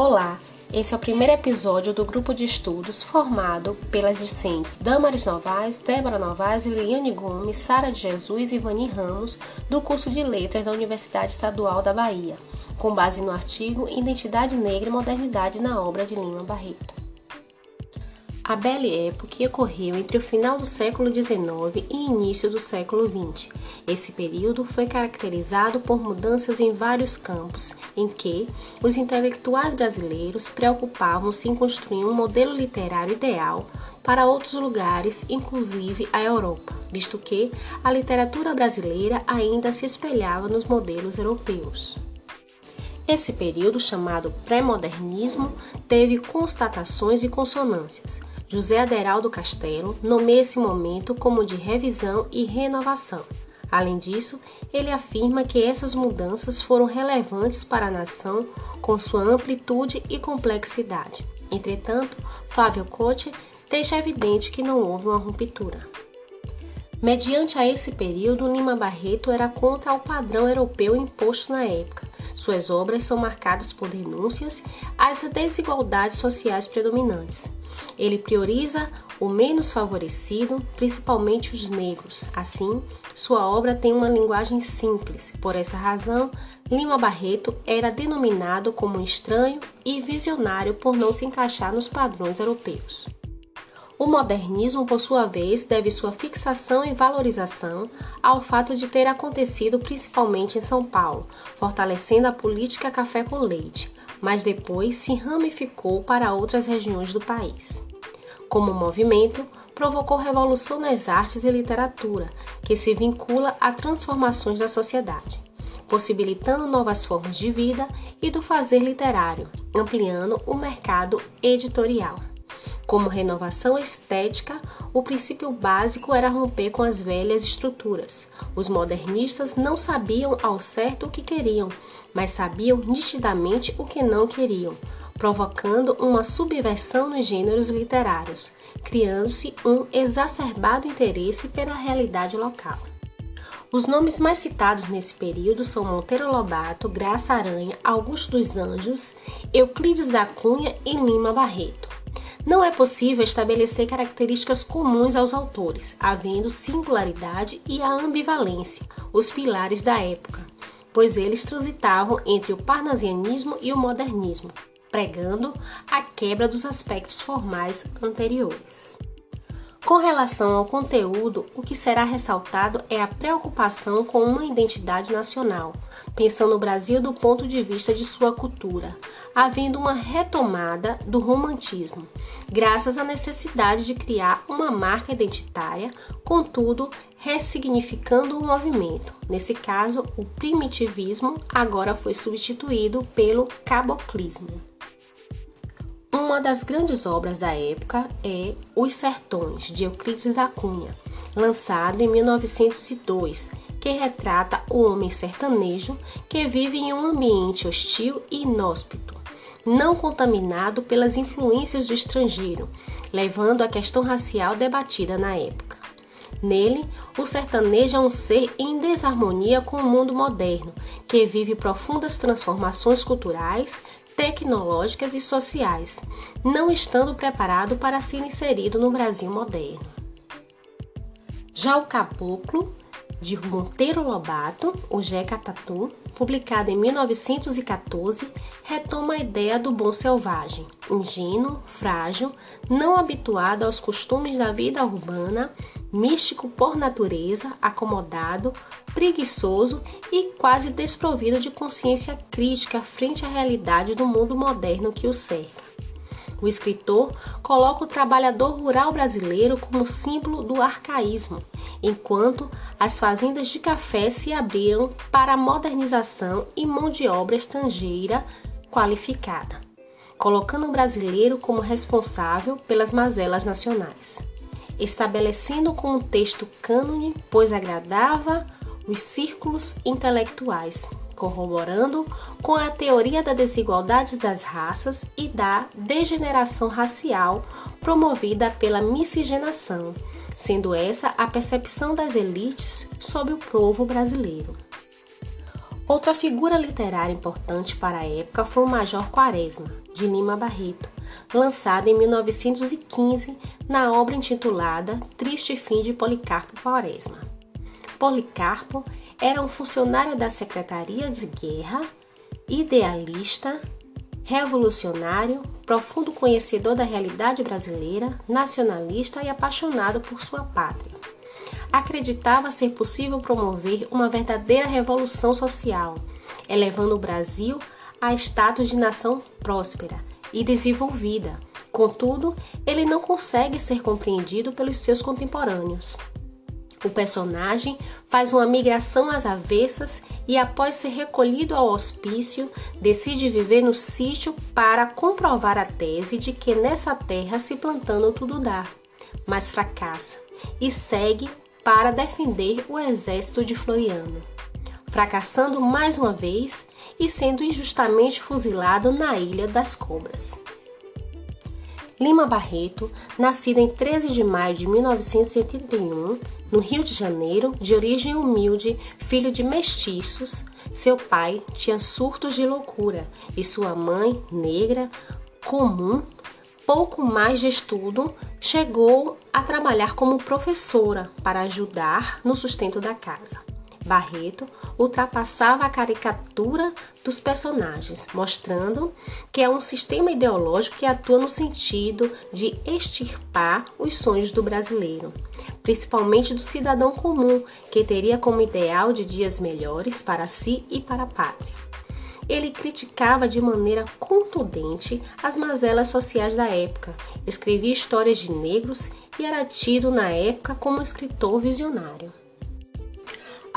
Olá, esse é o primeiro episódio do grupo de estudos formado pelas discentes Damaris Novaes, Débora Novaes, Liliane Gomes, Sara de Jesus e Vani Ramos, do curso de Letras da Universidade Estadual da Bahia, com base no artigo Identidade Negra e Modernidade na obra de Lima Barreto. A Belle Époque ocorreu entre o final do século XIX e início do século XX. Esse período foi caracterizado por mudanças em vários campos, em que os intelectuais brasileiros preocupavam-se em construir um modelo literário ideal para outros lugares, inclusive a Europa, visto que a literatura brasileira ainda se espelhava nos modelos europeus. Esse período, chamado pré-modernismo, teve constatações e consonâncias. José Aderaldo Castelo nomeia esse momento como de revisão e renovação. Além disso, ele afirma que essas mudanças foram relevantes para a nação com sua amplitude e complexidade. Entretanto, Flávio Cote deixa evidente que não houve uma ruptura. Mediante a esse período, Lima Barreto era contra o padrão europeu imposto na época. Suas obras são marcadas por denúncias às desigualdades sociais predominantes. Ele prioriza o menos favorecido, principalmente os negros. Assim, sua obra tem uma linguagem simples. Por essa razão, Lima Barreto era denominado como estranho e visionário por não se encaixar nos padrões europeus. O modernismo, por sua vez, deve sua fixação e valorização ao fato de ter acontecido principalmente em São Paulo, fortalecendo a política café com leite, mas depois se ramificou para outras regiões do país. Como movimento, provocou revolução nas artes e literatura, que se vincula a transformações da sociedade, possibilitando novas formas de vida e do fazer literário, ampliando o mercado editorial. Como renovação estética, o princípio básico era romper com as velhas estruturas. Os modernistas não sabiam ao certo o que queriam, mas sabiam nitidamente o que não queriam, provocando uma subversão nos gêneros literários, criando-se um exacerbado interesse pela realidade local. Os nomes mais citados nesse período são Monteiro Lobato, Graça Aranha, Augusto dos Anjos, Euclides da Cunha e Lima Barreto. Não é possível estabelecer características comuns aos autores, havendo singularidade e a ambivalência, os pilares da época, pois eles transitavam entre o parnasianismo e o modernismo, pregando a quebra dos aspectos formais anteriores. Com relação ao conteúdo, o que será ressaltado é a preocupação com uma identidade nacional, pensando o Brasil do ponto de vista de sua cultura, havendo uma retomada do romantismo, graças à necessidade de criar uma marca identitária, contudo, ressignificando o movimento. Nesse caso, o primitivismo agora foi substituído pelo caboclismo. Uma das grandes obras da época é Os Sertões, de Euclides da Cunha, lançado em 1902, que retrata o homem sertanejo que vive em um ambiente hostil e inóspito, não contaminado pelas influências do estrangeiro, levando a questão racial debatida na época. Nele, o sertanejo é um ser em desarmonia com o mundo moderno, que vive profundas transformações culturais, tecnológicas e sociais, não estando preparado para ser inserido no Brasil moderno. Já o caboclo, de Monteiro Lobato, o Jeca Tatu, publicado em 1914, retoma a ideia do bom selvagem, ingênuo, frágil, não habituado aos costumes da vida urbana, místico por natureza, acomodado, preguiçoso e quase desprovido de consciência crítica frente à realidade do mundo moderno que o cerca. O escritor coloca o trabalhador rural brasileiro como símbolo do arcaísmo, enquanto as fazendas de café se abriam para a modernização e mão de obra estrangeira qualificada, colocando o brasileiro como responsável pelas mazelas nacionais estabelecendo o contexto cânone, pois agradava os círculos intelectuais, corroborando com a teoria da desigualdade das raças e da degeneração racial promovida pela miscigenação, sendo essa a percepção das elites sobre o povo brasileiro. Outra figura literária importante para a época foi o Major Quaresma, de Lima Barreto, lançado em 1915 na obra intitulada Triste Fim de Policarpo Quaresma. Policarpo era um funcionário da Secretaria de Guerra, idealista, revolucionário, profundo conhecedor da realidade brasileira, nacionalista e apaixonado por sua pátria acreditava ser possível promover uma verdadeira revolução social, elevando o Brasil a status de nação próspera e desenvolvida. Contudo, ele não consegue ser compreendido pelos seus contemporâneos. O personagem faz uma migração às avessas e, após ser recolhido ao hospício, decide viver no sítio para comprovar a tese de que nessa terra se plantando tudo dá, mas fracassa e segue para defender o exército de Floriano, fracassando mais uma vez e sendo injustamente fuzilado na Ilha das Cobras. Lima Barreto, nascido em 13 de maio de 1971, no Rio de Janeiro, de origem humilde, filho de mestiços, seu pai tinha surtos de loucura e sua mãe, negra, comum, pouco mais de estudo, chegou a trabalhar como professora para ajudar no sustento da casa. Barreto ultrapassava a caricatura dos personagens, mostrando que é um sistema ideológico que atua no sentido de extirpar os sonhos do brasileiro, principalmente do cidadão comum, que teria como ideal de dias melhores para si e para a pátria ele criticava de maneira contundente as mazelas sociais da época, escrevia histórias de negros e era tido na época como escritor visionário.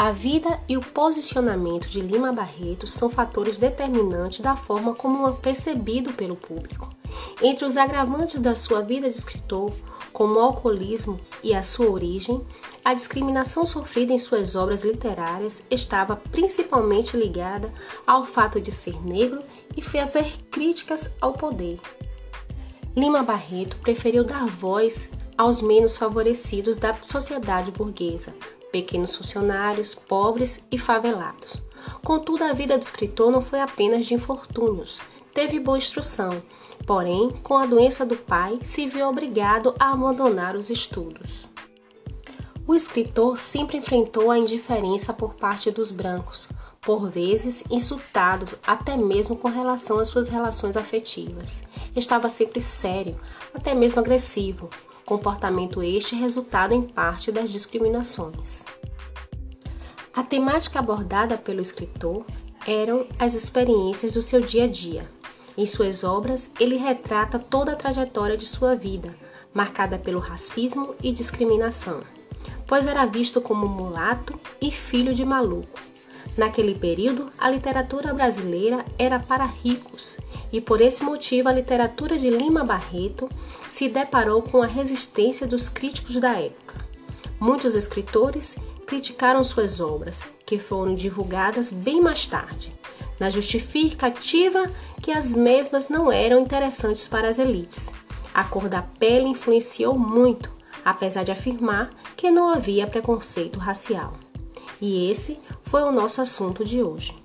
A vida e o posicionamento de Lima Barreto são fatores determinantes da forma como é percebido pelo público. Entre os agravantes da sua vida de escritor, como o alcoolismo e a sua origem, a discriminação sofrida em suas obras literárias estava principalmente ligada ao fato de ser negro e fazer críticas ao poder. Lima Barreto preferiu dar voz aos menos favorecidos da sociedade burguesa, pequenos funcionários, pobres e favelados. Contudo, a vida do escritor não foi apenas de infortúnios. Teve boa instrução, porém, com a doença do pai, se viu obrigado a abandonar os estudos. O escritor sempre enfrentou a indiferença por parte dos brancos, por vezes insultado até mesmo com relação às suas relações afetivas. Estava sempre sério, até mesmo agressivo, comportamento este resultado em parte das discriminações. A temática abordada pelo escritor eram as experiências do seu dia a dia. Em suas obras, ele retrata toda a trajetória de sua vida, marcada pelo racismo e discriminação pois era visto como mulato e filho de maluco. Naquele período, a literatura brasileira era para ricos e por esse motivo a literatura de Lima Barreto se deparou com a resistência dos críticos da época. Muitos escritores criticaram suas obras, que foram divulgadas bem mais tarde, na justificativa que as mesmas não eram interessantes para as elites. A cor da pele influenciou muito, apesar de afirmar que não havia preconceito racial. E esse foi o nosso assunto de hoje.